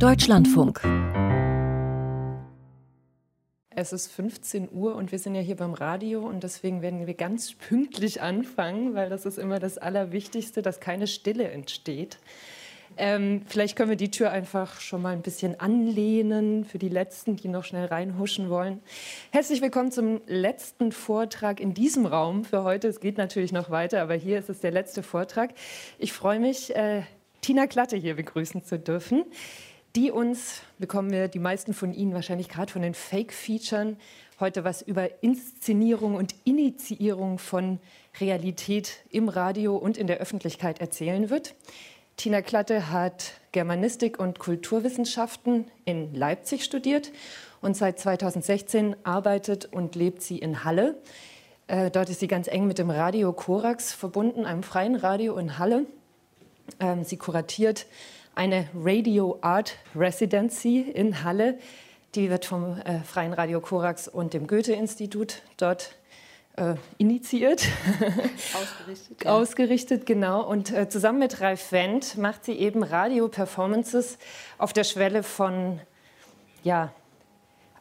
Deutschlandfunk. Es ist 15 Uhr und wir sind ja hier beim Radio und deswegen werden wir ganz pünktlich anfangen, weil das ist immer das Allerwichtigste, dass keine Stille entsteht. Ähm, vielleicht können wir die Tür einfach schon mal ein bisschen anlehnen für die Letzten, die noch schnell reinhuschen wollen. Herzlich willkommen zum letzten Vortrag in diesem Raum für heute. Es geht natürlich noch weiter, aber hier ist es der letzte Vortrag. Ich freue mich, äh, Tina Klatte hier begrüßen zu dürfen, die uns, bekommen wir die meisten von Ihnen wahrscheinlich gerade von den Fake-Featuren, heute was über Inszenierung und Initiierung von Realität im Radio und in der Öffentlichkeit erzählen wird. Tina Klatte hat Germanistik und Kulturwissenschaften in Leipzig studiert und seit 2016 arbeitet und lebt sie in Halle. Äh, dort ist sie ganz eng mit dem Radio Korax verbunden, einem freien Radio in Halle. Ähm, sie kuratiert eine Radio Art Residency in Halle. Die wird vom äh, Freien Radio Korax und dem Goethe-Institut dort äh, initiiert. Ausgerichtet. Ja. Ausgerichtet, genau. Und äh, zusammen mit Ralf Wendt macht sie eben Radio-Performances auf der Schwelle von ja,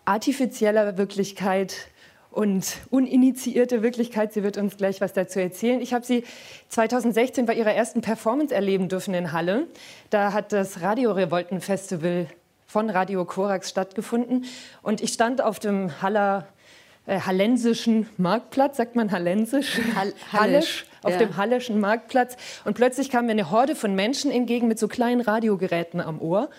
artifizieller Wirklichkeit und uninitiierte Wirklichkeit. Sie wird uns gleich was dazu erzählen. Ich habe sie 2016 bei ihrer ersten Performance erleben dürfen in Halle. Da hat das Radio Revolten Festival von Radio Korax stattgefunden. Und ich stand auf dem Haller äh, hallensischen Marktplatz, sagt man hallensisch? Hall Hallisch, auf ja. dem Hallischen Marktplatz. Und plötzlich kam mir eine Horde von Menschen entgegen mit so kleinen Radiogeräten am Ohr.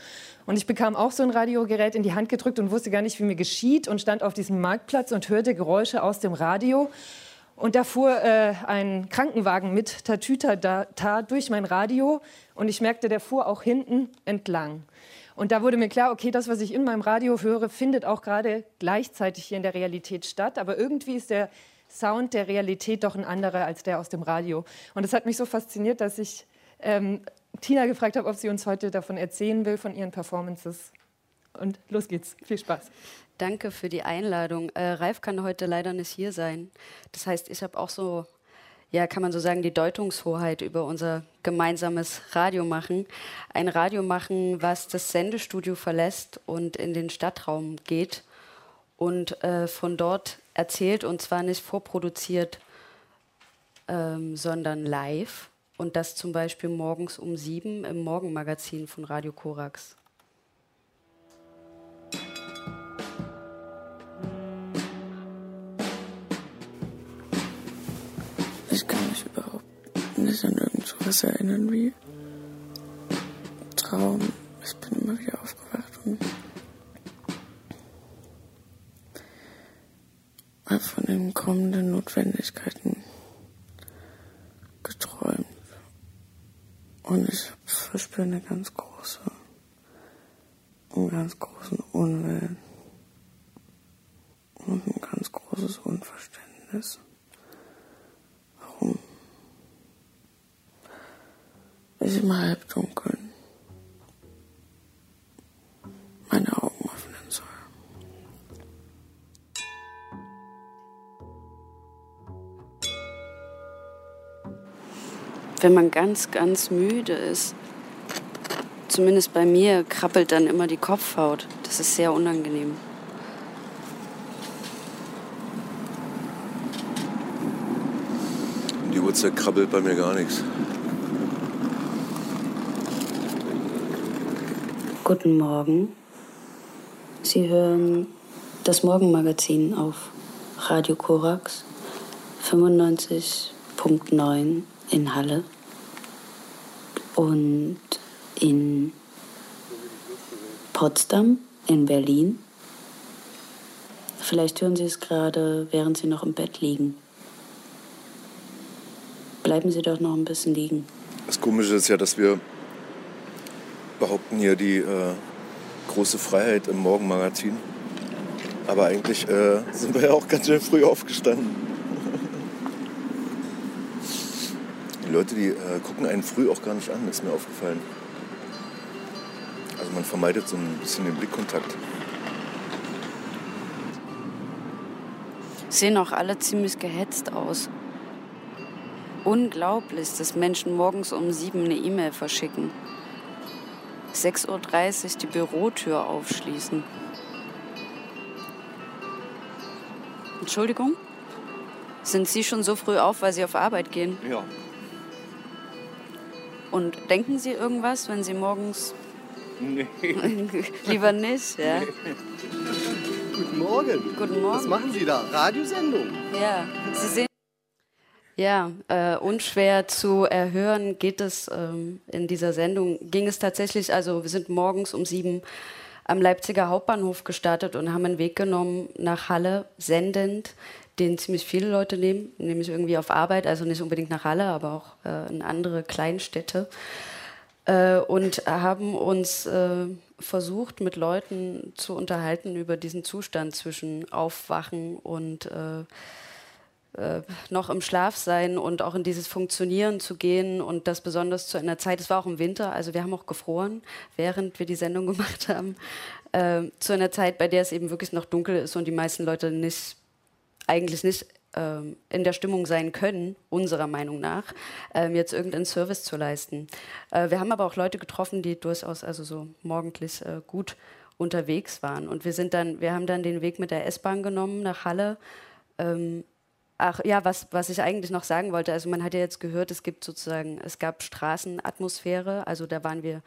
Und ich bekam auch so ein Radiogerät in die Hand gedrückt und wusste gar nicht, wie mir geschieht und stand auf diesem Marktplatz und hörte Geräusche aus dem Radio. Und da fuhr äh, ein Krankenwagen mit Tatütata durch mein Radio und ich merkte, der fuhr auch hinten entlang. Und da wurde mir klar, okay, das, was ich in meinem Radio höre, findet auch gerade gleichzeitig hier in der Realität statt. Aber irgendwie ist der Sound der Realität doch ein anderer als der aus dem Radio. Und das hat mich so fasziniert, dass ich ähm, Tina gefragt habe, ob sie uns heute davon erzählen will, von ihren Performances. Und los geht's. Viel Spaß. Danke für die Einladung. Äh, Ralf kann heute leider nicht hier sein. Das heißt, ich habe auch so, ja, kann man so sagen, die Deutungshoheit über unser gemeinsames Radio machen. Ein Radio machen, was das Sendestudio verlässt und in den Stadtraum geht und äh, von dort erzählt und zwar nicht vorproduziert, ähm, sondern live. Und das zum Beispiel morgens um sieben im Morgenmagazin von Radio Korax. Ich kann mich überhaupt nicht an irgendwas erinnern wie Traum. Ich bin immer wieder aufgewacht und von den kommenden Notwendigkeiten Und ich verspüre eine ganz große, einen ganz großen Unwillen und ein ganz großes Unverständnis. Warum ich im Halbdunkeln Wenn man ganz, ganz müde ist, zumindest bei mir, krabbelt dann immer die Kopfhaut. Das ist sehr unangenehm. Die Uhrzeit krabbelt bei mir gar nichts. Guten Morgen. Sie hören das Morgenmagazin auf Radio Korax 95.9 in Halle und in Potsdam, in Berlin. Vielleicht hören Sie es gerade, während Sie noch im Bett liegen. Bleiben Sie doch noch ein bisschen liegen. Das Komische ist ja, dass wir behaupten hier die äh, große Freiheit im Morgenmagazin. Aber eigentlich äh, sind wir ja auch ganz schön früh aufgestanden. Die Leute, die äh, gucken einen früh auch gar nicht an, ist mir aufgefallen. Also man vermeidet so ein bisschen den Blickkontakt. Sehen auch alle ziemlich gehetzt aus. Unglaublich, dass Menschen morgens um sieben eine E-Mail verschicken. 6.30 Uhr die Bürotür aufschließen. Entschuldigung? Sind Sie schon so früh auf, weil Sie auf Arbeit gehen? Ja. Und denken Sie irgendwas, wenn Sie morgens Nee. lieber nicht? Ja. Guten Morgen. Guten Morgen. Was machen Sie da? Radiosendung? Ja, Sie sehen. Ja, äh, unschwer zu erhören geht es ähm, in dieser Sendung. Ging es tatsächlich, also wir sind morgens um sieben am Leipziger Hauptbahnhof gestartet und haben einen Weg genommen nach Halle, sendend, den ziemlich viele Leute nehmen, nämlich irgendwie auf Arbeit, also nicht unbedingt nach Halle, aber auch äh, in andere Kleinstädte. Äh, und haben uns äh, versucht, mit Leuten zu unterhalten über diesen Zustand zwischen Aufwachen und äh, äh, noch im Schlaf sein und auch in dieses Funktionieren zu gehen und das besonders zu einer Zeit, es war auch im Winter, also wir haben auch gefroren, während wir die Sendung gemacht haben, äh, zu einer Zeit, bei der es eben wirklich noch dunkel ist und die meisten Leute nicht, eigentlich nicht ähm, in der Stimmung sein können, unserer Meinung nach, ähm, jetzt irgendeinen Service zu leisten. Äh, wir haben aber auch Leute getroffen, die durchaus also so morgendlich äh, gut unterwegs waren. Und wir sind dann, wir haben dann den Weg mit der S-Bahn genommen nach Halle. Ähm, ach ja, was, was ich eigentlich noch sagen wollte, also man hat ja jetzt gehört, es gibt sozusagen, es gab Straßenatmosphäre, also da waren wir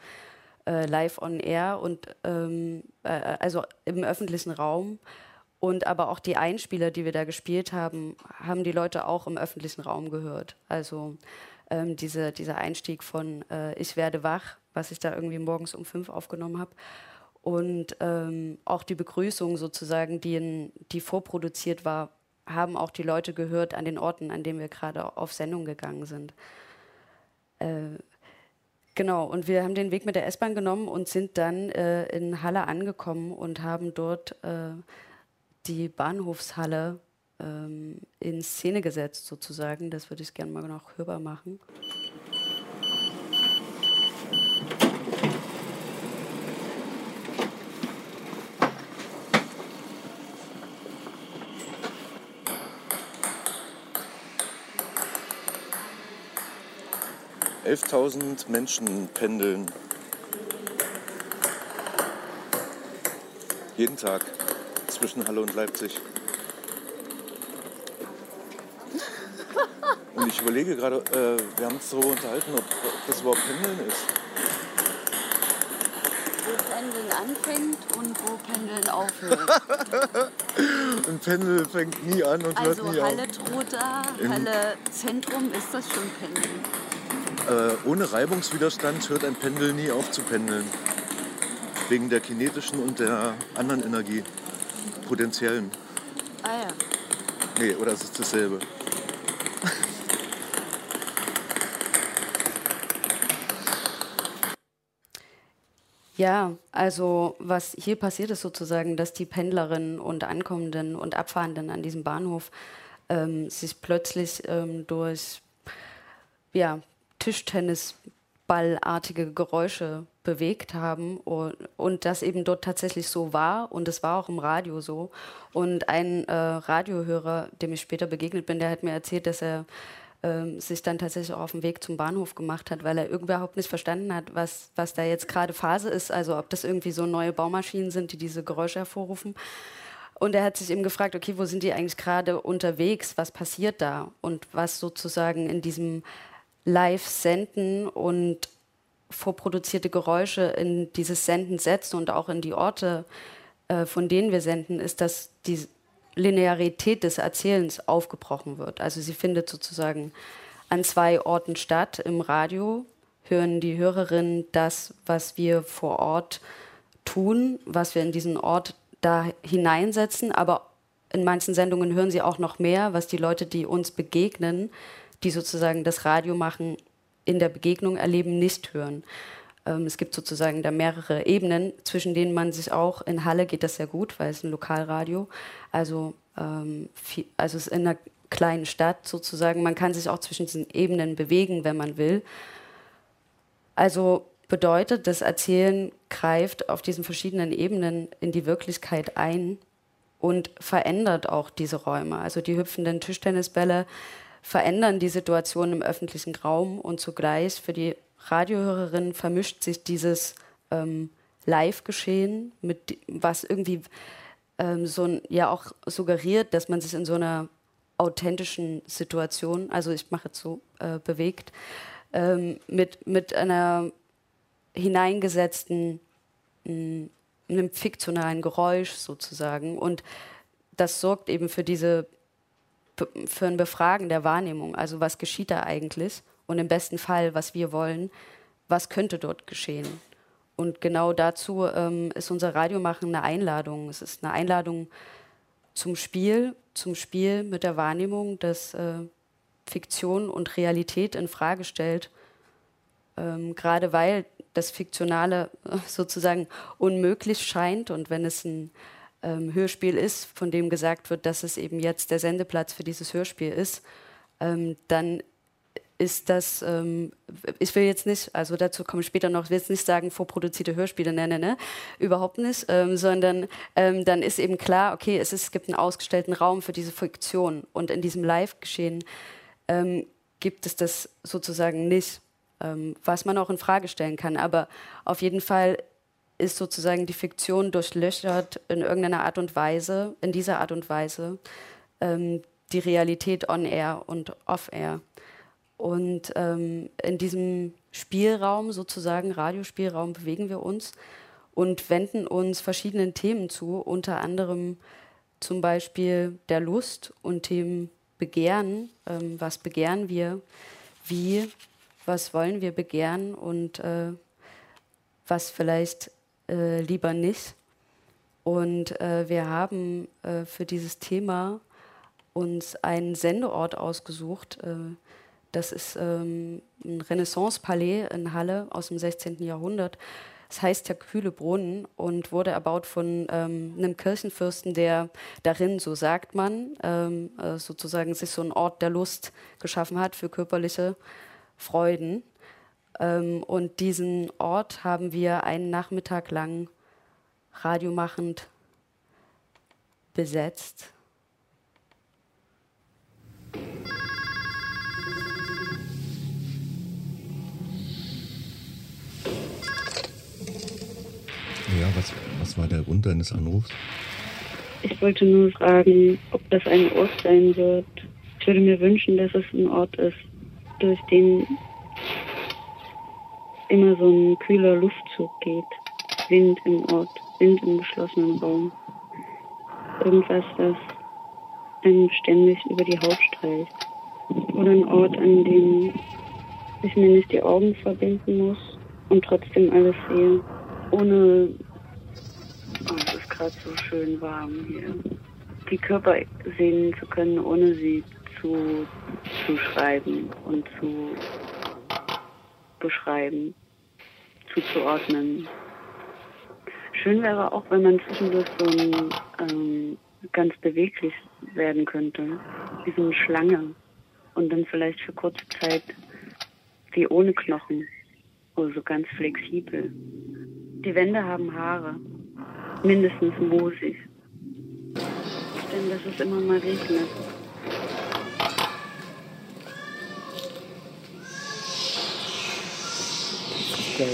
äh, live on air und ähm, äh, also im öffentlichen Raum. Und aber auch die Einspieler, die wir da gespielt haben, haben die Leute auch im öffentlichen Raum gehört. Also ähm, diese, dieser Einstieg von äh, Ich werde wach, was ich da irgendwie morgens um fünf aufgenommen habe. Und ähm, auch die Begrüßung sozusagen, die, in, die vorproduziert war, haben auch die Leute gehört an den Orten, an denen wir gerade auf Sendung gegangen sind. Äh, genau, und wir haben den Weg mit der S-Bahn genommen und sind dann äh, in Halle angekommen und haben dort äh, die Bahnhofshalle ähm, in Szene gesetzt, sozusagen. Das würde ich gerne mal noch hörbar machen. Elftausend Menschen pendeln. Jeden Tag zwischen Halle und Leipzig. Und ich überlege gerade, äh, wir haben uns darüber unterhalten, ob, ob das überhaupt Pendeln ist. Wo Pendeln anfängt und wo Pendeln aufhört. Ein Pendel fängt nie an und Also hört nie Halle Trotha, Halle Zentrum, ist das schon Pendeln? auf. Äh, ohne Reibungswiderstand hört ein Pendel nie auf zu pendeln. Wegen der kinetischen und der anderen Energie. Potenziellen. Ah ja. Nee, oder ist es dasselbe? Ja, also was hier passiert ist sozusagen, dass die Pendlerinnen und Ankommenden und Abfahrenden an diesem Bahnhof ähm, sich plötzlich ähm, durch ja, Tischtennisballartige Geräusche bewegt haben und, und das eben dort tatsächlich so war und es war auch im Radio so. Und ein äh, Radiohörer, dem ich später begegnet bin, der hat mir erzählt, dass er ähm, sich dann tatsächlich auch auf den Weg zum Bahnhof gemacht hat, weil er überhaupt nicht verstanden hat, was, was da jetzt gerade Phase ist. Also ob das irgendwie so neue Baumaschinen sind, die diese Geräusche hervorrufen. Und er hat sich eben gefragt, okay, wo sind die eigentlich gerade unterwegs? Was passiert da? Und was sozusagen in diesem Live-Senden und vorproduzierte Geräusche in dieses Senden setzt und auch in die Orte, äh, von denen wir senden, ist, dass die Linearität des Erzählens aufgebrochen wird. Also sie findet sozusagen an zwei Orten statt. Im Radio hören die Hörerinnen das, was wir vor Ort tun, was wir in diesen Ort da hineinsetzen, aber in manchen Sendungen hören sie auch noch mehr, was die Leute, die uns begegnen, die sozusagen das Radio machen, in der Begegnung erleben, nicht hören. Ähm, es gibt sozusagen da mehrere Ebenen, zwischen denen man sich auch, in Halle geht das sehr gut, weil es ein Lokalradio, also, ähm, viel, also es ist in einer kleinen Stadt sozusagen, man kann sich auch zwischen diesen Ebenen bewegen, wenn man will. Also bedeutet, das Erzählen greift auf diesen verschiedenen Ebenen in die Wirklichkeit ein und verändert auch diese Räume. Also die hüpfenden Tischtennisbälle verändern die Situation im öffentlichen Raum und zugleich für die Radiohörerin vermischt sich dieses ähm, Live-Geschehen, mit was irgendwie ähm, so ja auch suggeriert, dass man sich in so einer authentischen Situation, also ich mache jetzt so, äh, bewegt, ähm, mit, mit einer hineingesetzten, mh, einem fiktionalen Geräusch sozusagen. Und das sorgt eben für diese, für ein Befragen der Wahrnehmung. Also was geschieht da eigentlich? Und im besten Fall, was wir wollen, was könnte dort geschehen? Und genau dazu ähm, ist unser Radiomachen eine Einladung. Es ist eine Einladung zum Spiel, zum Spiel mit der Wahrnehmung, dass äh, Fiktion und Realität in Frage stellt. Ähm, gerade weil das Fiktionale äh, sozusagen unmöglich scheint und wenn es ein ähm, Hörspiel ist, von dem gesagt wird, dass es eben jetzt der Sendeplatz für dieses Hörspiel ist, ähm, dann ist das, ähm, ich will jetzt nicht, also dazu komme ich später noch, ich will jetzt nicht sagen, vorproduzierte Hörspiele, ne, ne, ne, überhaupt nicht, ähm, sondern ähm, dann ist eben klar, okay, es, ist, es gibt einen ausgestellten Raum für diese Fiktion und in diesem Live-Geschehen ähm, gibt es das sozusagen nicht, ähm, was man auch in Frage stellen kann, aber auf jeden Fall ist sozusagen die Fiktion durchlöchert in irgendeiner Art und Weise, in dieser Art und Weise, ähm, die Realität on-air und off-air. Und ähm, in diesem Spielraum, sozusagen Radiospielraum, bewegen wir uns und wenden uns verschiedenen Themen zu, unter anderem zum Beispiel der Lust und Themen Begehren. Ähm, was begehren wir? Wie? Was wollen wir begehren? Und äh, was vielleicht äh, lieber nicht? Und äh, wir haben äh, für dieses Thema uns einen Sendeort ausgesucht, äh, das ist ähm, ein Renaissance-Palais in Halle aus dem 16. Jahrhundert. Es heißt ja Kühle Brunnen und wurde erbaut von ähm, einem Kirchenfürsten, der darin, so sagt man, ähm, äh, sozusagen sich so einen Ort der Lust geschaffen hat für körperliche Freuden. Ähm, und diesen Ort haben wir einen Nachmittag lang radiomachend besetzt. Ja, was, was war der Grund deines Anrufs? Ich wollte nur fragen, ob das ein Ort sein wird. Ich würde mir wünschen, dass es ein Ort ist, durch den immer so ein kühler Luftzug geht. Wind im Ort, Wind im geschlossenen Raum. Irgendwas, das einem ständig über die Haut streicht. Oder ein Ort, an dem ich mir nicht die Augen verbinden muss und trotzdem alles sehe ohne. Oh, es ist gerade so schön warm hier. Die Körper sehen zu können, ohne sie zu, zu schreiben und zu beschreiben, zuzuordnen. Schön wäre auch, wenn man zwischendurch so ein, ähm, ganz beweglich werden könnte, wie so eine Schlange. Und dann vielleicht für kurze Zeit wie ohne Knochen, oder so ganz flexibel. Die Wände haben Haare, mindestens moosig. Denn dass es immer mal regnet. Geil.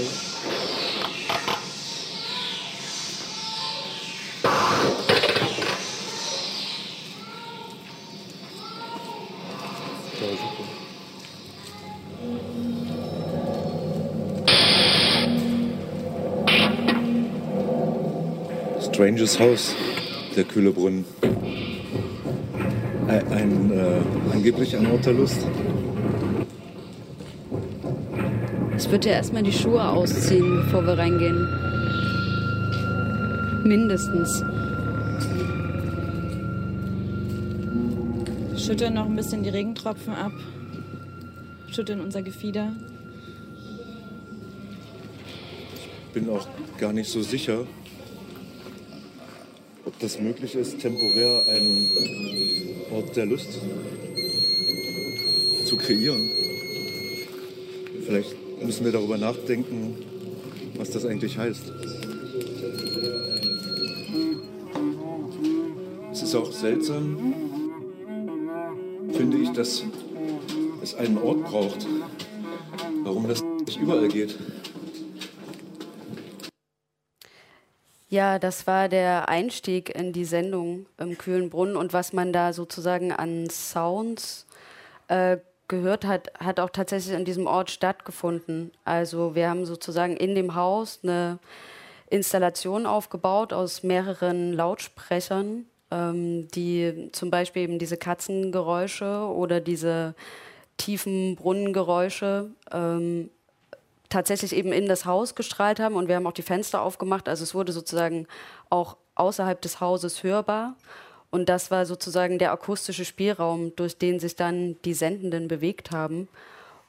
Stranges House, der kühle Brunnen. Ein, ein äh, angeblich ein Ort der Lust. Ich würde ja erstmal die Schuhe ausziehen, bevor wir reingehen. Mindestens. Schütteln noch ein bisschen die Regentropfen ab. Schütteln unser Gefieder. Bin auch gar nicht so sicher, ob das möglich ist, temporär einen Ort der Lust zu kreieren. Vielleicht müssen wir darüber nachdenken, was das eigentlich heißt. Es ist auch seltsam, finde ich, dass es einen Ort braucht, warum das nicht überall geht. Ja, das war der Einstieg in die Sendung im Kühlen Brunnen und was man da sozusagen an Sounds äh, gehört hat, hat auch tatsächlich an diesem Ort stattgefunden. Also wir haben sozusagen in dem Haus eine Installation aufgebaut aus mehreren Lautsprechern, ähm, die zum Beispiel eben diese Katzengeräusche oder diese tiefen Brunnengeräusche ähm, tatsächlich eben in das Haus gestrahlt haben und wir haben auch die Fenster aufgemacht. Also es wurde sozusagen auch außerhalb des Hauses hörbar. Und das war sozusagen der akustische Spielraum, durch den sich dann die Sendenden bewegt haben.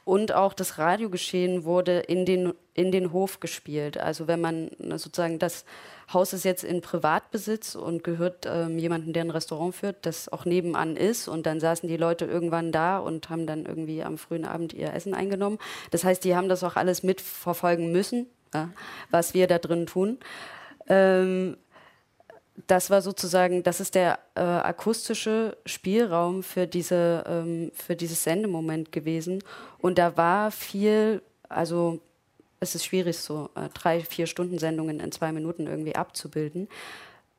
Und auch das Radiogeschehen wurde in den, in den Hof gespielt. Also wenn man sozusagen, das Haus ist jetzt in Privatbesitz und gehört ähm, jemandem, der ein Restaurant führt, das auch nebenan ist. Und dann saßen die Leute irgendwann da und haben dann irgendwie am frühen Abend ihr Essen eingenommen. Das heißt, die haben das auch alles mitverfolgen müssen, ja, was wir da drin tun. Ähm, das war sozusagen, das ist der äh, akustische Spielraum für, diese, ähm, für dieses Sendemoment gewesen. Und da war viel, also es ist schwierig, so äh, drei, vier Stunden Sendungen in zwei Minuten irgendwie abzubilden.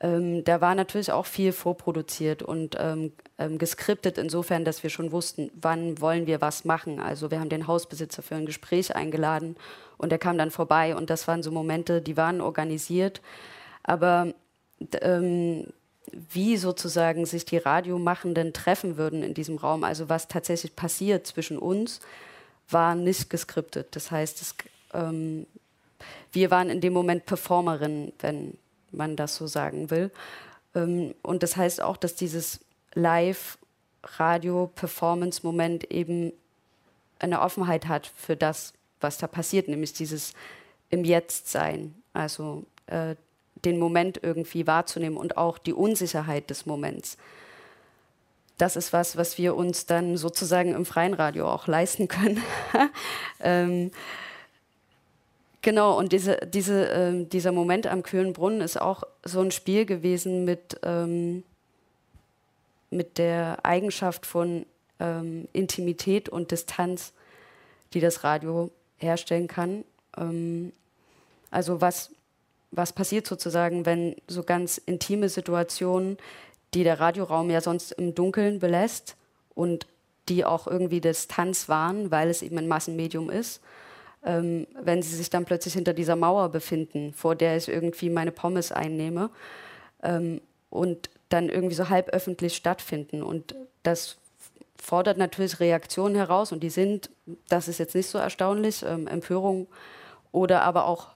Ähm, da war natürlich auch viel vorproduziert und ähm, ähm, geskriptet insofern, dass wir schon wussten, wann wollen wir was machen. Also wir haben den Hausbesitzer für ein Gespräch eingeladen und er kam dann vorbei und das waren so Momente, die waren organisiert. Aber ähm, wie sozusagen sich die Radiomachenden treffen würden in diesem Raum, also was tatsächlich passiert zwischen uns, war nicht geskriptet. Das heißt, es, ähm, wir waren in dem Moment Performerinnen, wenn man das so sagen will. Ähm, und das heißt auch, dass dieses Live-Radio-Performance-Moment eben eine Offenheit hat für das, was da passiert, nämlich dieses im Jetzt sein. Also äh, den Moment irgendwie wahrzunehmen und auch die Unsicherheit des Moments. Das ist was, was wir uns dann sozusagen im freien Radio auch leisten können. ähm, genau, und diese, diese, äh, dieser Moment am kühlen Brunnen ist auch so ein Spiel gewesen mit, ähm, mit der Eigenschaft von ähm, Intimität und Distanz, die das Radio herstellen kann. Ähm, also was was passiert sozusagen, wenn so ganz intime Situationen, die der Radioraum ja sonst im Dunkeln belässt und die auch irgendwie Distanz waren, weil es eben ein Massenmedium ist, ähm, wenn sie sich dann plötzlich hinter dieser Mauer befinden, vor der ich irgendwie meine Pommes einnehme ähm, und dann irgendwie so halb öffentlich stattfinden. Und das fordert natürlich Reaktionen heraus und die sind, das ist jetzt nicht so erstaunlich, ähm, Empörung oder aber auch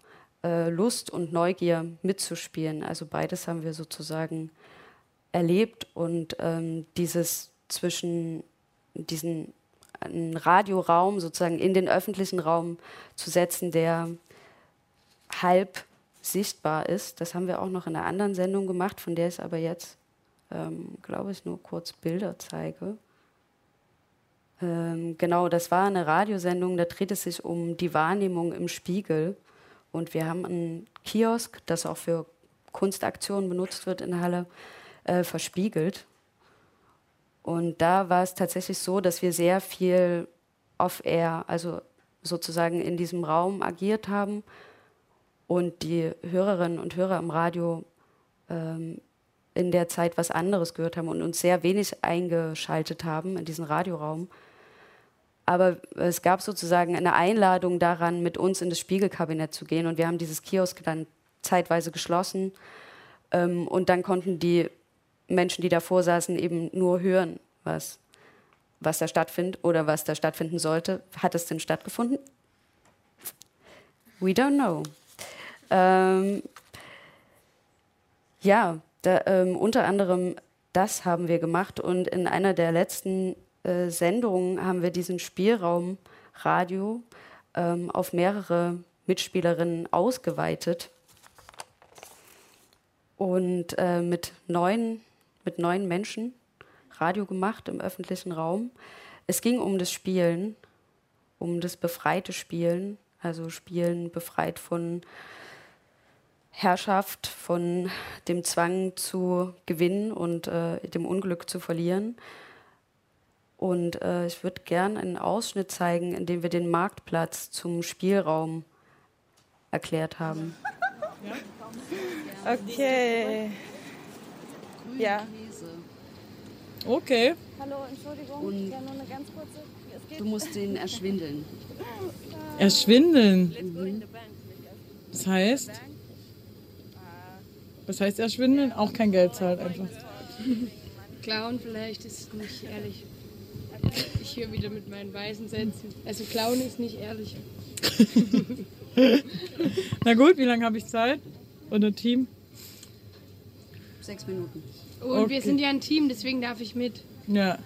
äh, Lust und Neugier mitzuspielen. Also beides haben wir sozusagen erlebt und ähm, dieses zwischen diesen einen Radioraum sozusagen in den öffentlichen Raum zu setzen, der halb sichtbar ist. Das haben wir auch noch in einer anderen Sendung gemacht, von der ich aber jetzt, ähm, glaube ich, nur kurz Bilder zeige. Ähm, genau, das war eine Radiosendung, da dreht es sich um die Wahrnehmung im Spiegel. Und wir haben einen Kiosk, das auch für Kunstaktionen benutzt wird in der Halle, äh, verspiegelt. Und da war es tatsächlich so, dass wir sehr viel off-air, also sozusagen in diesem Raum agiert haben und die Hörerinnen und Hörer im Radio ähm, in der Zeit was anderes gehört haben und uns sehr wenig eingeschaltet haben in diesen Radioraum. Aber es gab sozusagen eine Einladung daran, mit uns in das Spiegelkabinett zu gehen. Und wir haben dieses Kiosk dann zeitweise geschlossen. Ähm, und dann konnten die Menschen, die davor saßen, eben nur hören, was, was da stattfindet oder was da stattfinden sollte. Hat es denn stattgefunden? We don't know. Ähm, ja, da, ähm, unter anderem das haben wir gemacht und in einer der letzten äh, Sendungen haben wir diesen Spielraum Radio ähm, auf mehrere Mitspielerinnen ausgeweitet und äh, mit, neun, mit neun Menschen Radio gemacht im öffentlichen Raum. Es ging um das Spielen, um das befreite Spielen, also Spielen befreit von Herrschaft, von dem Zwang zu gewinnen und äh, dem Unglück zu verlieren. Und äh, ich würde gerne einen Ausschnitt zeigen, in dem wir den Marktplatz zum Spielraum erklärt haben. Okay. Ja. Okay. Hallo, Entschuldigung. Und ja, nur eine ganz kurze. Du musst den erschwindeln. Erschwindeln? Mhm. Das heißt? Was heißt erschwindeln? Auch kein Geld zahlt einfach. Klauen vielleicht ist nicht ehrlich. Ich höre wieder mit meinen weißen Sätzen. Also klauen ist nicht ehrlich. Na gut, wie lange habe ich Zeit? Oder Team? Sechs Minuten. Und okay. wir sind ja ein Team, deswegen darf ich mit. Ja.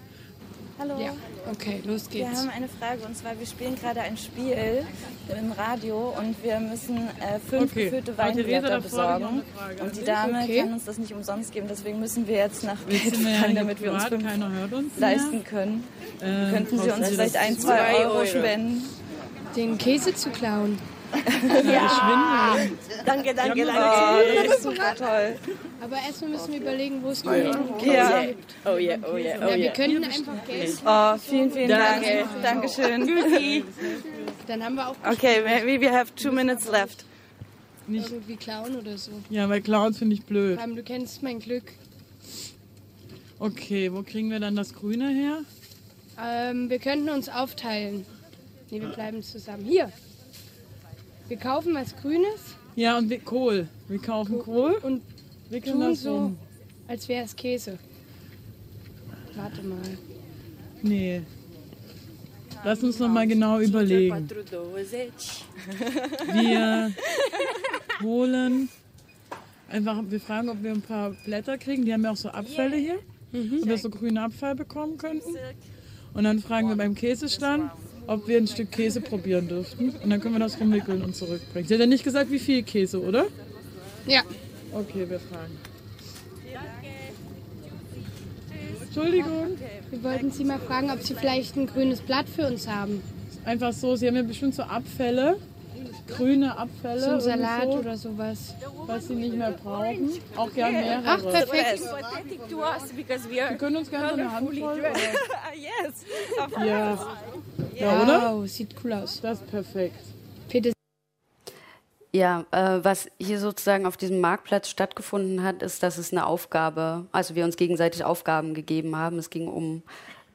Hallo. Ja, okay, los geht's. Wir haben eine Frage und zwar, wir spielen gerade ein Spiel im Radio und wir müssen äh, fünf okay. gefüllte Weinblätter besorgen. Und die Dame okay. kann uns das nicht umsonst geben, deswegen müssen wir jetzt nach Geld fragen, damit wir uns fünf uns leisten können. Ähm, Könnten Sie uns vielleicht ein, zwei Euro, Euro spenden? Den Käse zu klauen. Ja. Danke, danke, danke. Oh, das ist super toll. Aber erstmal müssen wir überlegen, wo es Geld oh, ja. gibt. Oh ja, oh ja, oh ja. Wir könnten einfach Geld. Oh, vielen, vielen Dank. Dankeschön. Dann haben wir auch. Okay, we, we have two minutes left. Nicht irgendwie klauen oder so. Ja, weil klauen finde ich blöd. Du kennst mein Glück. Okay, wo kriegen wir dann das Grüne her? Ähm, wir könnten uns aufteilen. Nee, wir bleiben zusammen. Hier. Wir kaufen was Grünes. Ja, und wir, Kohl. Wir kaufen Kohl, und wickeln tun das so, um. als wäre es Käse. Warte mal. Nee. Lass uns noch mal genau überlegen. Wir holen einfach, wir fragen, ob wir ein paar Blätter kriegen. Die haben ja auch so Abfälle hier. Mhm. Ob wir so grüne Abfall bekommen könnten. Und dann fragen wir beim Käsestand, ob wir ein Stück Käse probieren dürften. Und dann können wir das rumwickeln und zurückbringen. Sie hat ja nicht gesagt, wie viel Käse, oder? Ja. Okay, wir fragen. Entschuldigung. Wir wollten Sie mal fragen, ob Sie vielleicht ein grünes Blatt für uns haben. Einfach so, Sie haben ja bestimmt so Abfälle grüne Abfälle. Zum Salat so, oder sowas. Was sie nicht mehr brauchen. Auch gerne mehrere. Ach, perfekt. Wir können uns gerne eine Handvoll. Oder? yes. Ja. Ja, oder? Wow, sieht cool aus. Das ist perfekt. Ja, äh, was hier sozusagen auf diesem Marktplatz stattgefunden hat, ist, dass es eine Aufgabe, also wir uns gegenseitig Aufgaben gegeben haben. Es ging um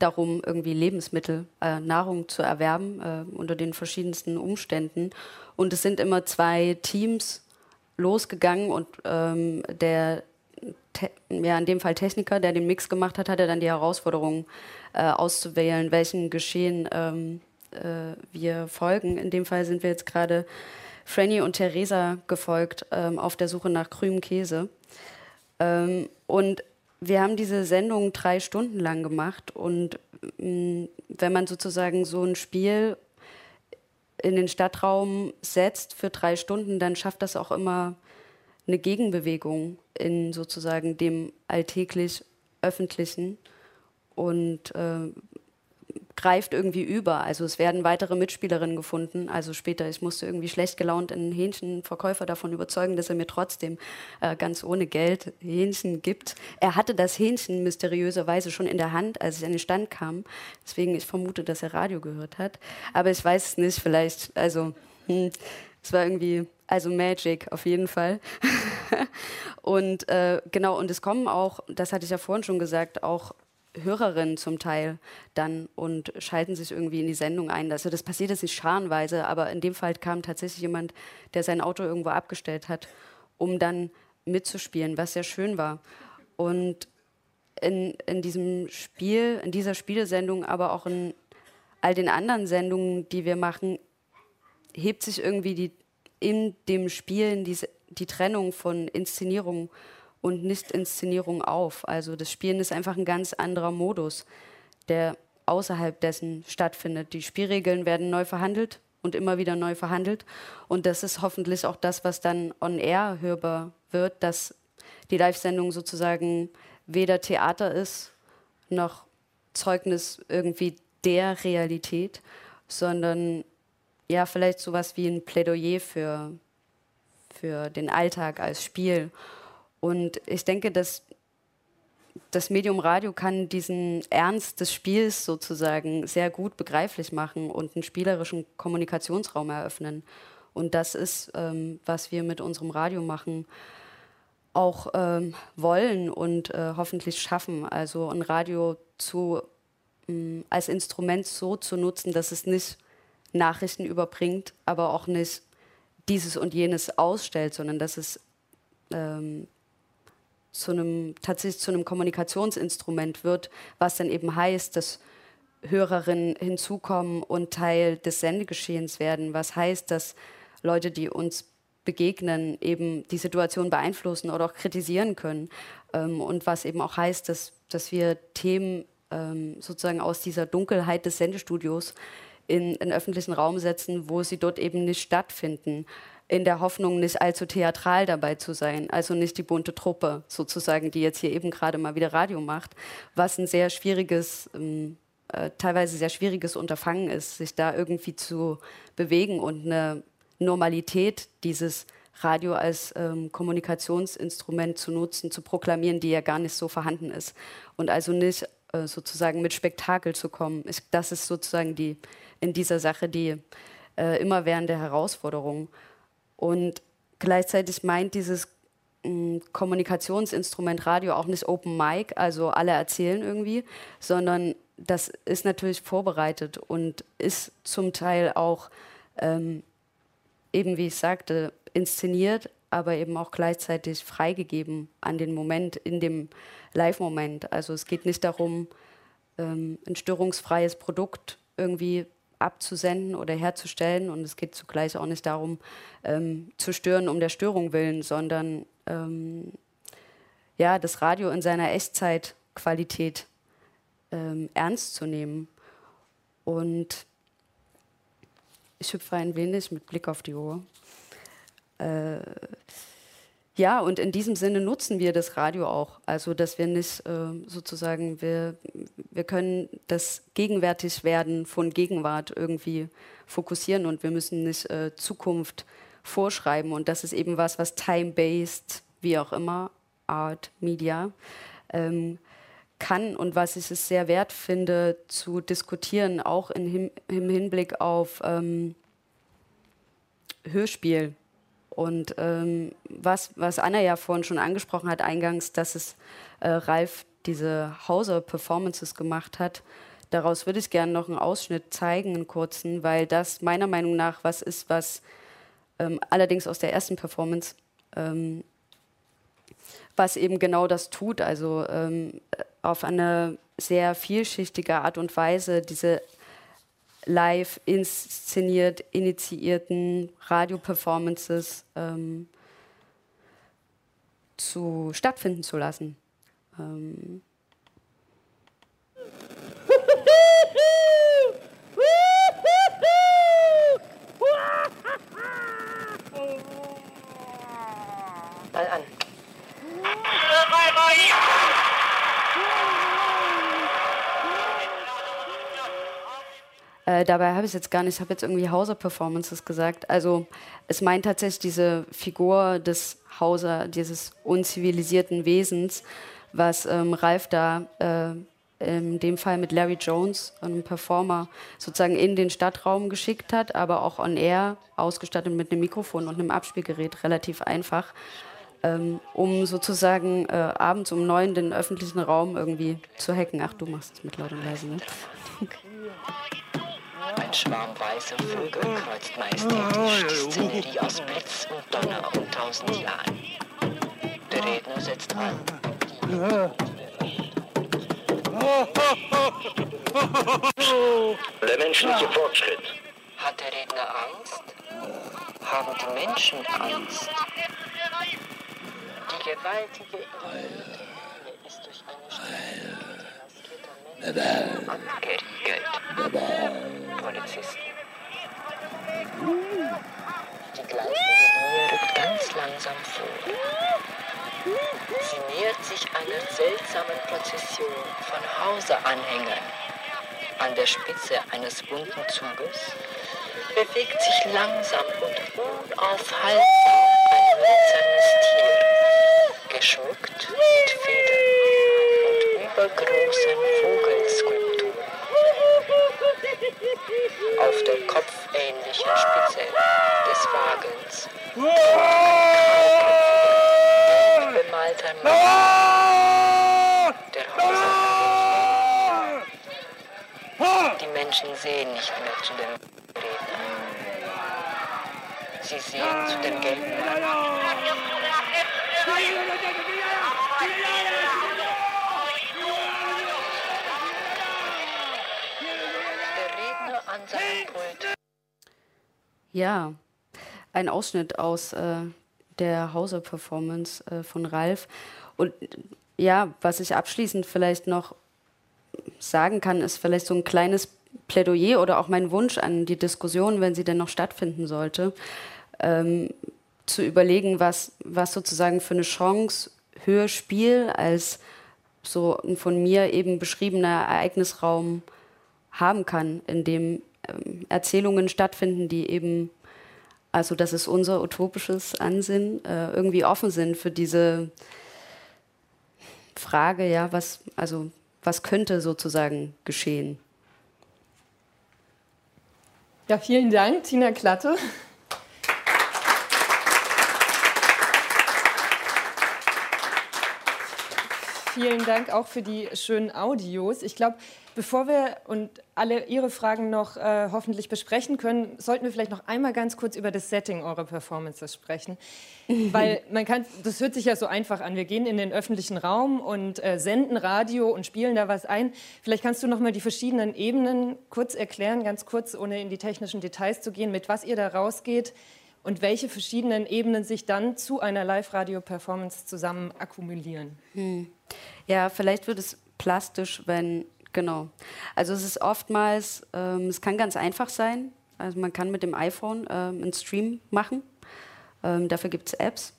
darum, irgendwie Lebensmittel, äh, Nahrung zu erwerben äh, unter den verschiedensten Umständen. Und es sind immer zwei Teams losgegangen und ähm, der, ja, in dem Fall Techniker, der den Mix gemacht hat, hatte dann die Herausforderung äh, auszuwählen, welchen Geschehen ähm, äh, wir folgen. In dem Fall sind wir jetzt gerade Franny und Theresa gefolgt ähm, auf der Suche nach grünem Käse. Ähm, und wir haben diese Sendung drei Stunden lang gemacht und mh, mm, wenn man sozusagen so ein Spiel in den Stadtraum setzt für drei Stunden, dann schafft das auch immer eine Gegenbewegung in sozusagen dem alltäglich Öffentlichen und äh, greift irgendwie über. Also es werden weitere Mitspielerinnen gefunden. Also später, ich musste irgendwie schlecht gelaunt einen Hähnchenverkäufer davon überzeugen, dass er mir trotzdem äh, ganz ohne Geld Hähnchen gibt. Er hatte das Hähnchen mysteriöserweise schon in der Hand, als ich an den Stand kam. Deswegen, ich vermute, dass er Radio gehört hat. Aber ich weiß es nicht, vielleicht, also hm, es war irgendwie, also Magic auf jeden Fall. und äh, genau, und es kommen auch, das hatte ich ja vorhin schon gesagt, auch Hörerinnen zum Teil dann und schalten sich irgendwie in die Sendung ein. Also das passiert jetzt nicht scharenweise, aber in dem Fall kam tatsächlich jemand, der sein Auto irgendwo abgestellt hat, um dann mitzuspielen, was sehr schön war. Und in, in diesem Spiel, in dieser Spielesendung, aber auch in all den anderen Sendungen, die wir machen, hebt sich irgendwie die, in dem Spielen diese, die Trennung von Inszenierung und Nicht-Inszenierung auf. Also das Spielen ist einfach ein ganz anderer Modus, der außerhalb dessen stattfindet. Die Spielregeln werden neu verhandelt und immer wieder neu verhandelt. Und das ist hoffentlich auch das, was dann on air hörbar wird, dass die Live-Sendung sozusagen weder Theater ist noch Zeugnis irgendwie der Realität, sondern ja, vielleicht sowas wie ein Plädoyer für, für den Alltag als Spiel. Und ich denke, dass das Medium Radio kann diesen Ernst des Spiels sozusagen sehr gut begreiflich machen und einen spielerischen Kommunikationsraum eröffnen. Und das ist, ähm, was wir mit unserem Radio machen. auch ähm, wollen und äh, hoffentlich schaffen. Also ein Radio zu, ähm, als Instrument so zu nutzen, dass es nicht Nachrichten überbringt, aber auch nicht dieses und jenes ausstellt, sondern dass es ähm, zu einem, tatsächlich zu einem Kommunikationsinstrument wird, was dann eben heißt, dass Hörerinnen hinzukommen und Teil des Sendegeschehens werden, was heißt, dass Leute, die uns begegnen, eben die Situation beeinflussen oder auch kritisieren können. Ähm, und was eben auch heißt, dass, dass wir Themen ähm, sozusagen aus dieser Dunkelheit des Sendestudios in den öffentlichen Raum setzen, wo sie dort eben nicht stattfinden in der Hoffnung, nicht allzu theatral dabei zu sein. Also nicht die bunte Truppe sozusagen, die jetzt hier eben gerade mal wieder Radio macht, was ein sehr schwieriges, ähm, äh, teilweise sehr schwieriges Unterfangen ist, sich da irgendwie zu bewegen und eine Normalität dieses Radio als ähm, Kommunikationsinstrument zu nutzen, zu proklamieren, die ja gar nicht so vorhanden ist. Und also nicht äh, sozusagen mit Spektakel zu kommen. Ich, das ist sozusagen die in dieser Sache die äh, immerwährende Herausforderung. Und gleichzeitig meint dieses mh, mm, Kommunikationsinstrument Radio auch nicht Open Mic, also alle erzählen irgendwie, sondern das ist natürlich vorbereitet und ist zum Teil auch, ähm, eben wie ich sagte, inszeniert, aber eben auch gleichzeitig freigegeben an den Moment, in dem Live-Moment. Also es geht nicht darum, ähm, ein störungsfreies Produkt irgendwie abzusenden oder herzustellen. Und es geht zugleich auch nicht darum, ähm, zu stören um der Störung willen, sondern ähm, ja, das Radio in seiner Echtzeitqualität ähm, ernst zu nehmen. Und ich hüpfe ein wenig mit Blick auf die Uhr. Äh, ja, und in diesem Sinne nutzen wir das Radio auch. Also, dass wir nicht äh, sozusagen, wir, wir können das Gegenwärtigwerden von Gegenwart irgendwie fokussieren und wir müssen nicht äh, Zukunft vorschreiben. Und das ist eben was, was time-based, wie auch immer, Art, Media, ähm, kann und was ich es sehr wert finde, zu diskutieren, auch in, im Hinblick auf ähm, Hörspiel und ähm, was, was Anna ja vorhin schon angesprochen hat, eingangs, dass es äh, Ralf diese Hauser-Performances gemacht hat, daraus würde ich gerne noch einen Ausschnitt zeigen, einen kurzen, weil das meiner Meinung nach was ist, was ähm, allerdings aus der ersten Performance, ähm, was eben genau das tut, also ähm, auf eine sehr vielschichtige Art und Weise diese live inszeniert, initiierten Radio-Performances ähm, zu stattfinden zu lassen. Ähm. Mal an. Äh, dabei habe ich es jetzt gar nicht, ich habe jetzt irgendwie Hauser-Performances gesagt. Also es meint tatsächlich diese Figur des Hauser, dieses unzivilisierten Wesens, was ähm, Ralf da äh, in dem Fall mit Larry Jones, einem Performer, sozusagen in den Stadtraum geschickt hat, aber auch on air, ausgestattet mit einem Mikrofon und einem Abspielgerät, relativ einfach, ähm, um sozusagen äh, abends um neun den öffentlichen Raum irgendwie zu hacken. Ach, du machst es mit laut und leise, ne? Ein Schwarm weißer Vögel kreuzt majestätisch die Szenerie aus Blitz und Donner und tausend Jahren. Der Redner setzt an. Der menschliche Fortschritt. Hat der Redner Angst? Haben die Menschen Angst? Die gewaltige Linie ist durch eine Stimme angeriegelt. Polizisten. Die gleißende Linie rückt ganz langsam vor. Sie nähert sich einer seltsamen Prozession von Hauseanhängern. An der Spitze eines bunten Zuges bewegt sich langsam und unaufhaltsam ein hölzernes Tier, geschmückt mit Federn und übergroßen Vogelskulpturen auf der kopfähnlichen Spitze des Wagens. einsam der Häuser. Die Menschen sehen nicht mehr zu den Rednern. Sie sehen zu dem gelben Mann. Ja, ein Ausschnitt aus äh, der Hauser-Performance äh, von Ralf. Und ja, was ich abschließend vielleicht noch sagen kann, ist vielleicht so ein kleines Plädoyer oder auch mein Wunsch an die Diskussion, wenn sie denn noch stattfinden sollte, ähm, zu überlegen, was, was sozusagen für eine Chance Hörspiel als so ein von mir eben beschriebener Ereignisraum haben kann, in dem Erzählungen stattfinden, die eben, also das ist unser utopisches Ansinnen, äh, irgendwie offen sind für diese Frage, ja, was, also was könnte sozusagen geschehen? Ja, vielen Dank, Tina Klatte. Vielen Dank auch für die schönen Audios. Ich glaube, bevor wir und alle Ihre Fragen noch äh, hoffentlich besprechen können, sollten wir vielleicht noch einmal ganz kurz über das Setting eurer Performances sprechen. Weil man kann, das hört sich ja so einfach an. Wir gehen in den öffentlichen Raum und äh, senden Radio und spielen da was ein. Vielleicht kannst du noch mal die verschiedenen Ebenen kurz erklären, ganz kurz, ohne in die technischen Details zu gehen, mit was ihr da rausgeht und welche verschiedenen Ebenen sich dann zu einer Live-Radio-Performance zusammen akkumulieren. Hm. Ja, vielleicht wird es plastisch, wenn, genau. Also es ist oftmals, ähm, es kann ganz einfach sein. Also man kann mit dem iPhone ähm, einen Stream machen. Ähm, dafür gibt es Apps.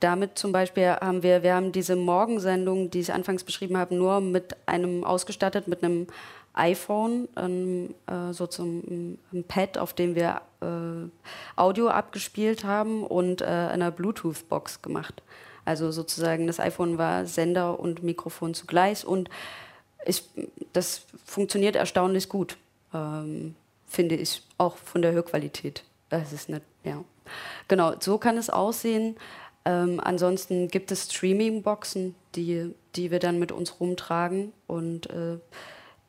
Damit zum Beispiel haben wir, wir haben diese Morgensendung, die ich anfangs beschrieben habe, nur mit einem ausgestattet, mit einem iPhone, ähm, äh, so zum ein Pad, auf dem wir äh, Audio abgespielt haben und äh, einer Bluetooth-Box gemacht. Also sozusagen das iPhone war Sender und Mikrofon zugleich und ich, das funktioniert erstaunlich gut, ähm, finde ich, auch von der Hörqualität. Das ist nicht, ja. Genau, so kann es aussehen. Ähm, ansonsten gibt es Streaming-Boxen, die, die wir dann mit uns rumtragen und äh,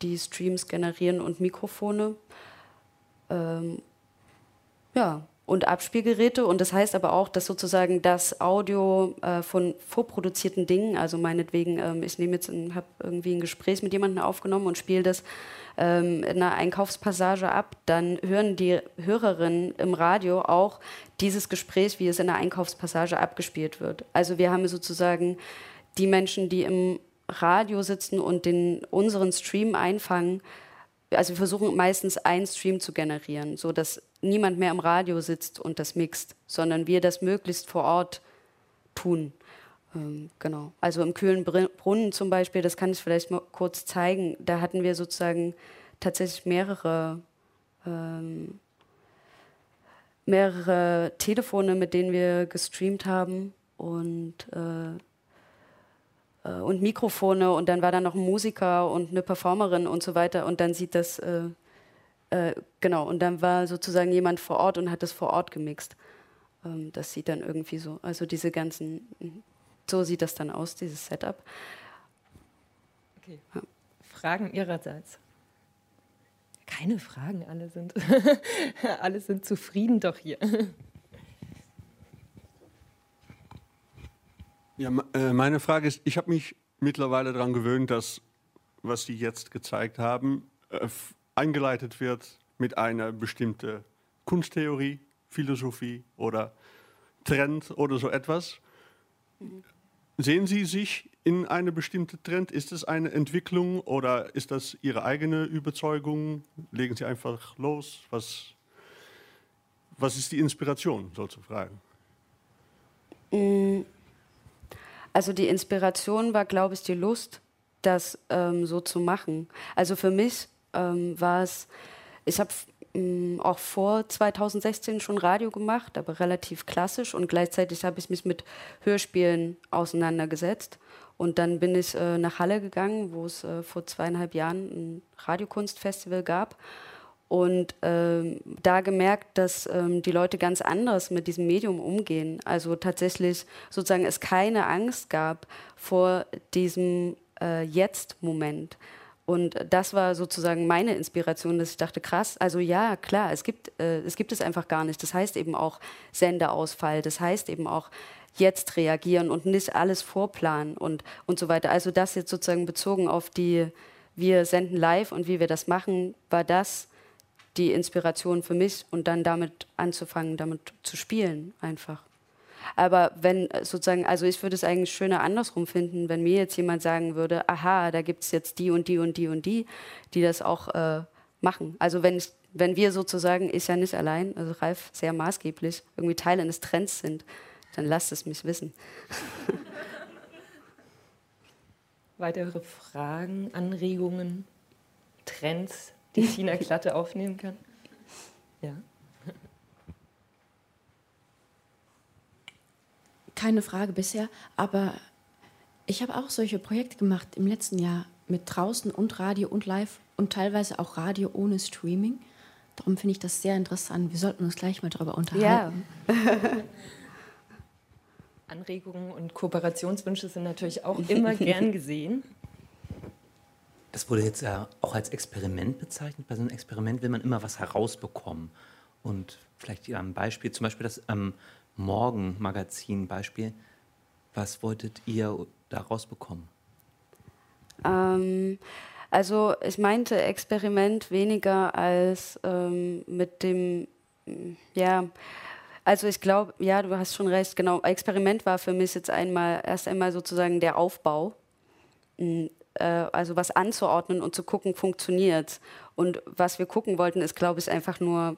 die Streams generieren und Mikrofone. Ähm, ja, und Abspielgeräte. Und das heißt aber auch, dass sozusagen das Audio äh, von vorproduzierten Dingen, also meinetwegen, ähm, ich nehme jetzt, habe irgendwie ein Gespräch mit jemandem aufgenommen und spiele das ähm, in einer Einkaufspassage ab, dann hören die Hörerinnen im Radio auch dieses Gespräch, wie es in der Einkaufspassage abgespielt wird. Also wir haben sozusagen die Menschen, die im Radio sitzen und den unseren Stream einfangen, also wir versuchen meistens einen Stream zu generieren, so dass niemand mehr im Radio sitzt und das mixt, sondern wir das möglichst vor Ort tun. Ähm, genau. Also im kühlen Brunnen zum Beispiel, das kann ich vielleicht mal kurz zeigen. Da hatten wir sozusagen tatsächlich mehrere ähm, mehrere Telefone, mit denen wir gestreamt haben und äh, und Mikrofone und dann war da noch ein Musiker und eine Performerin und so weiter und dann sieht das, äh, äh, genau, und dann war sozusagen jemand vor Ort und hat das vor Ort gemixt. Ähm, das sieht dann irgendwie so, also diese ganzen, so sieht das dann aus, dieses Setup. Okay. Ja. Fragen Ihrerseits? Keine Fragen, alle sind, alle sind zufrieden doch hier. Ja, äh, meine Frage ist, ich habe mich mittlerweile daran gewöhnt, dass, was Sie jetzt gezeigt haben, äh, eingeleitet wird mit einer bestimmten Kunsttheorie, Philosophie oder Trend oder so etwas. Sehen Sie sich in eine bestimmte Trend? Ist es eine Entwicklung oder ist das Ihre eigene Überzeugung? Legen Sie einfach los? Was, was ist die Inspiration, so zu fragen? Mhm. Also die Inspiration war, glaube ich, die Lust, das ähm, so zu machen. Also für mich ähm, war es, ich habe ähm, auch vor 2016 schon Radio gemacht, aber relativ klassisch und gleichzeitig habe ich mich mit Hörspielen auseinandergesetzt. Und dann bin ich äh, nach Halle gegangen, wo es äh, vor zweieinhalb Jahren ein Radiokunstfestival gab und ähm, da gemerkt, dass ähm, die Leute ganz anders mit diesem Medium umgehen. Also tatsächlich sozusagen es keine Angst gab vor diesem äh, Jetzt-Moment. Und das war sozusagen meine Inspiration, dass ich dachte, krass, also ja, klar, es gibt, äh, es gibt es einfach gar nicht. Das heißt eben auch Sendeausfall, das heißt eben auch jetzt reagieren und nicht alles vorplanen und, und so weiter. Also das jetzt sozusagen bezogen auf die, wir senden live und wie wir das machen, war das die Inspiration für mich und dann damit anzufangen, damit zu spielen einfach. Aber wenn äh, sozusagen, also ich würde es eigentlich schöner andersrum finden, wenn mir jetzt jemand sagen würde, aha, da gibt es jetzt die und die und die und die, die das auch äh, machen. Also wenn, ich, wenn wir sozusagen, ist ja nicht allein, also Ralf sehr maßgeblich, irgendwie Teil eines Trends sind, dann lasst es mich wissen. Weitere Fragen, Anregungen, Trends, die Tina Klatte aufnehmen kann? Ja. keine Frage bisher, aber ich habe auch solche Projekte gemacht im letzten Jahr mit draußen und Radio und Live und teilweise auch Radio ohne Streaming. Darum finde ich das sehr interessant. Wir sollten uns gleich mal darüber unterhalten. Ja. Anregungen und Kooperationswünsche sind natürlich auch immer gern gesehen. Das wurde jetzt ja auch als Experiment bezeichnet. Bei so einem Experiment will man immer was herausbekommen. Und vielleicht ein Beispiel, zum Beispiel das ähm, Morgen-Magazin-Beispiel. Was wolltet ihr daraus bekommen? Ähm, also ich meinte Experiment weniger als ähm, mit dem, ja, also ich glaube, ja, du hast schon recht, genau, Experiment war für mich jetzt einmal, erst einmal sozusagen der Aufbau, mm, äh, also was anzuordnen und zu gucken, funktioniert. Und was wir gucken wollten, ist, glaube ich, einfach nur,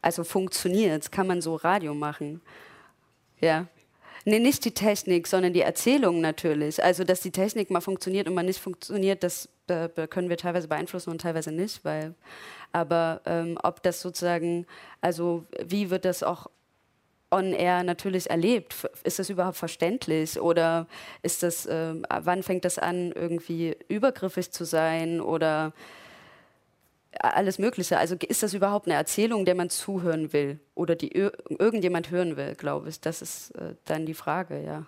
also funktioniert, kann man so Radio machen. Ja. Nee, nicht die Technik, sondern die Erzählung natürlich. Also, dass die Technik mal funktioniert und mal nicht funktioniert, das äh, können wir teilweise beeinflussen und teilweise nicht. Weil, aber ähm, ob das sozusagen, also wie wird das auch on air natürlich erlebt? Ist das überhaupt verständlich oder ist das, äh, wann fängt das an, irgendwie übergriffig zu sein oder alles Mögliche. Also ist das überhaupt eine Erzählung, der man zuhören will oder die irgendjemand hören will, glaube ich. Das ist äh, dann die Frage, ja.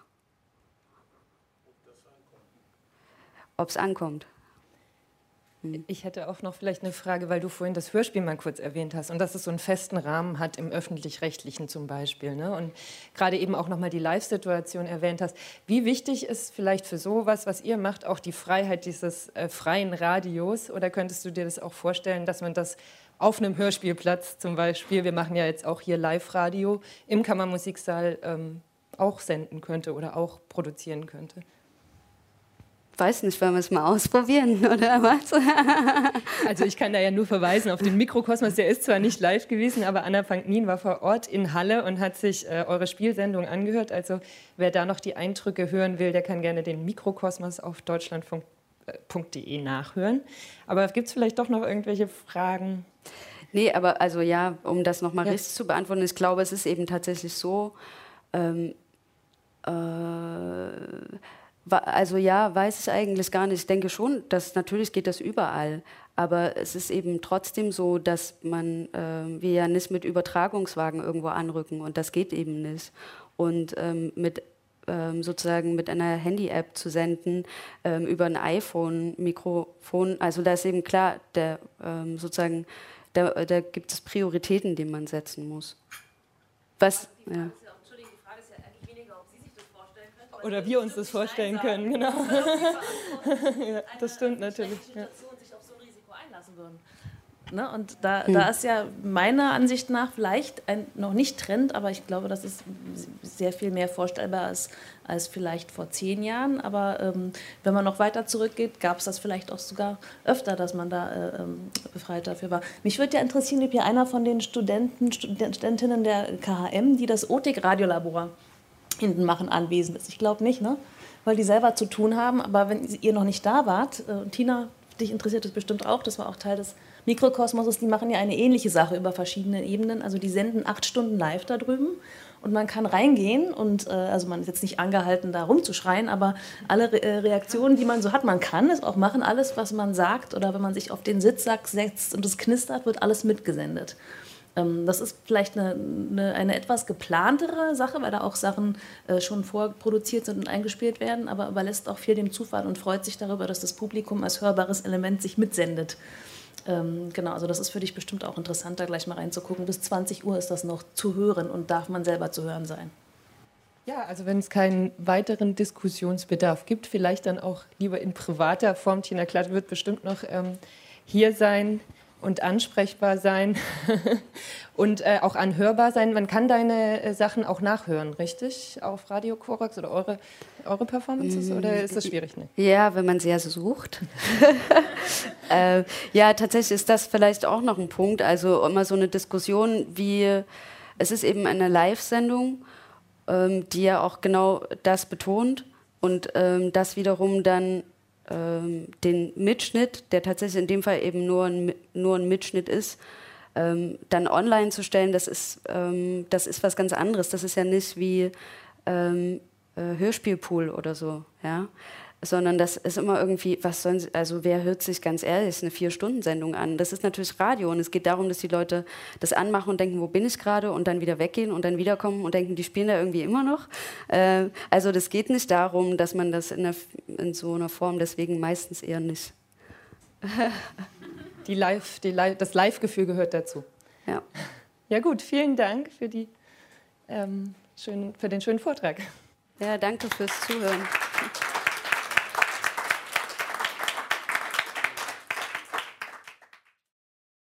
Ob es ankommt. Hm. Ich hätte auch noch vielleicht eine Frage, weil du vorhin das Hörspiel mal kurz erwähnt hast und dass es so einen festen Rahmen hat im öffentlich-rechtlichen zum Beispiel. Ne? Und gerade eben auch nochmal die Live-Situation erwähnt hast. Wie wichtig ist vielleicht für sowas, was ihr macht, auch die Freiheit dieses äh, freien Radios? Oder könntest du dir das auch vorstellen, dass man das auf einem Hörspielplatz zum Beispiel, wir machen ja jetzt auch hier Live-Radio, im Kammermusiksaal ähm, auch senden könnte oder auch produzieren könnte? Weiß nicht, wollen wir es mal ausprobieren oder was? also ich kann da ja nur verweisen auf den Mikrokosmos. Der ist zwar nicht live gewesen, aber Anna Panknin war vor Ort in Halle und hat sich äh, eure Spielsendung angehört. Also wer da noch die Eindrücke hören will, der kann gerne den Mikrokosmos auf deutschlandfunk.de nachhören. Aber gibt es vielleicht doch noch irgendwelche Fragen? Nee, aber also ja, um das nochmal ja. richtig zu beantworten, ich glaube, es ist eben tatsächlich so, ähm, äh, also ja, weiß ich eigentlich gar nicht. Ich denke schon, dass natürlich geht das überall. Aber es ist eben trotzdem so, dass man, äh, wir ja nicht mit Übertragungswagen irgendwo anrücken und das geht eben nicht. Und ähm, mit ähm, sozusagen mit einer Handy-App zu senden, ähm, über ein iPhone, Mikrofon, also da ist eben klar, der, ähm, sozusagen, da, da gibt es Prioritäten, die man setzen muss. Was, ja. Oder wir uns das vorstellen können, genau. ja, das stimmt natürlich. Ja. Ne? Und da, hm. da ist ja meiner Ansicht nach vielleicht ein, noch nicht Trend, aber ich glaube, dass es sehr viel mehr vorstellbar ist als vielleicht vor zehn Jahren. Aber ähm, wenn man noch weiter zurückgeht, gab es das vielleicht auch sogar öfter, dass man da äh, ähm, befreit dafür war. Mich würde ja interessieren, ob hier einer von den Studenten, Studentinnen der KHM, die das OTIC-Radiolabor hinten machen, anwesend ist. Ich glaube nicht, ne? weil die selber zu tun haben. Aber wenn ihr noch nicht da wart, äh, Tina, dich interessiert das bestimmt auch, das war auch Teil des Mikrokosmoses, die machen ja eine ähnliche Sache über verschiedene Ebenen. Also die senden acht Stunden live da drüben und man kann reingehen und äh, also man ist jetzt nicht angehalten, da rumzuschreien, aber alle Re äh, Reaktionen, die man so hat, man kann es auch machen, alles, was man sagt oder wenn man sich auf den Sitzsack setzt und es knistert, wird alles mitgesendet. Ähm, das ist vielleicht eine, eine, eine, etwas geplantere Sache, weil da auch Sachen äh, schon vorproduziert sind und eingespielt werden, aber überlässt auch viel dem Zufall und freut sich darüber, dass das Publikum als hörbares Element sich mitsendet. Ähm, genau, also das ist für dich bestimmt auch interessant, da gleich mal reinzugucken. Bis 20 Uhr ist das noch zu hören und darf man selber zu hören sein. Ja, also wenn es keinen weiteren Diskussionsbedarf gibt, vielleicht dann auch lieber in privater Form. Tina Klatt wird bestimmt noch ähm, hier sein und ansprechbar sein und äh, auch anhörbar sein. Man kann deine äh, Sachen auch nachhören, richtig? Auf Radio Korax oder eure, eure Performances? Oder ist das schwierig? Ne? Ja, wenn man sie ja so sucht. äh, ja, tatsächlich ist das vielleicht auch noch ein Punkt. Also immer so eine Diskussion, wie es ist eben eine Live-Sendung, ähm, die ja auch genau das betont und ähm, das wiederum dann ähm, den Mitschnitt, der tatsächlich in dem Fall eben nur ein, nur ein Mitschnitt ist, ähm, dann online zu stellen, das ist, ähm, das ist was ganz anderes. Das ist ja nicht wie ähm, äh, Hörspielpool oder so. Ja? Sondern das ist immer irgendwie, was sollen sie, also wer hört sich ganz ehrlich eine Vier-Stunden-Sendung an? Das ist natürlich Radio und es geht darum, dass die Leute das anmachen und denken, wo bin ich gerade und dann wieder weggehen und dann wiederkommen und denken, die spielen da irgendwie immer noch. Äh, also das geht nicht darum, dass man das in, der, in so einer Form, deswegen meistens eher nicht. die Live, die Live, das Live-Gefühl gehört dazu. Ja. Ja gut, vielen Dank für, die, ähm, schönen, für den schönen Vortrag. Ja, danke fürs Zuhören.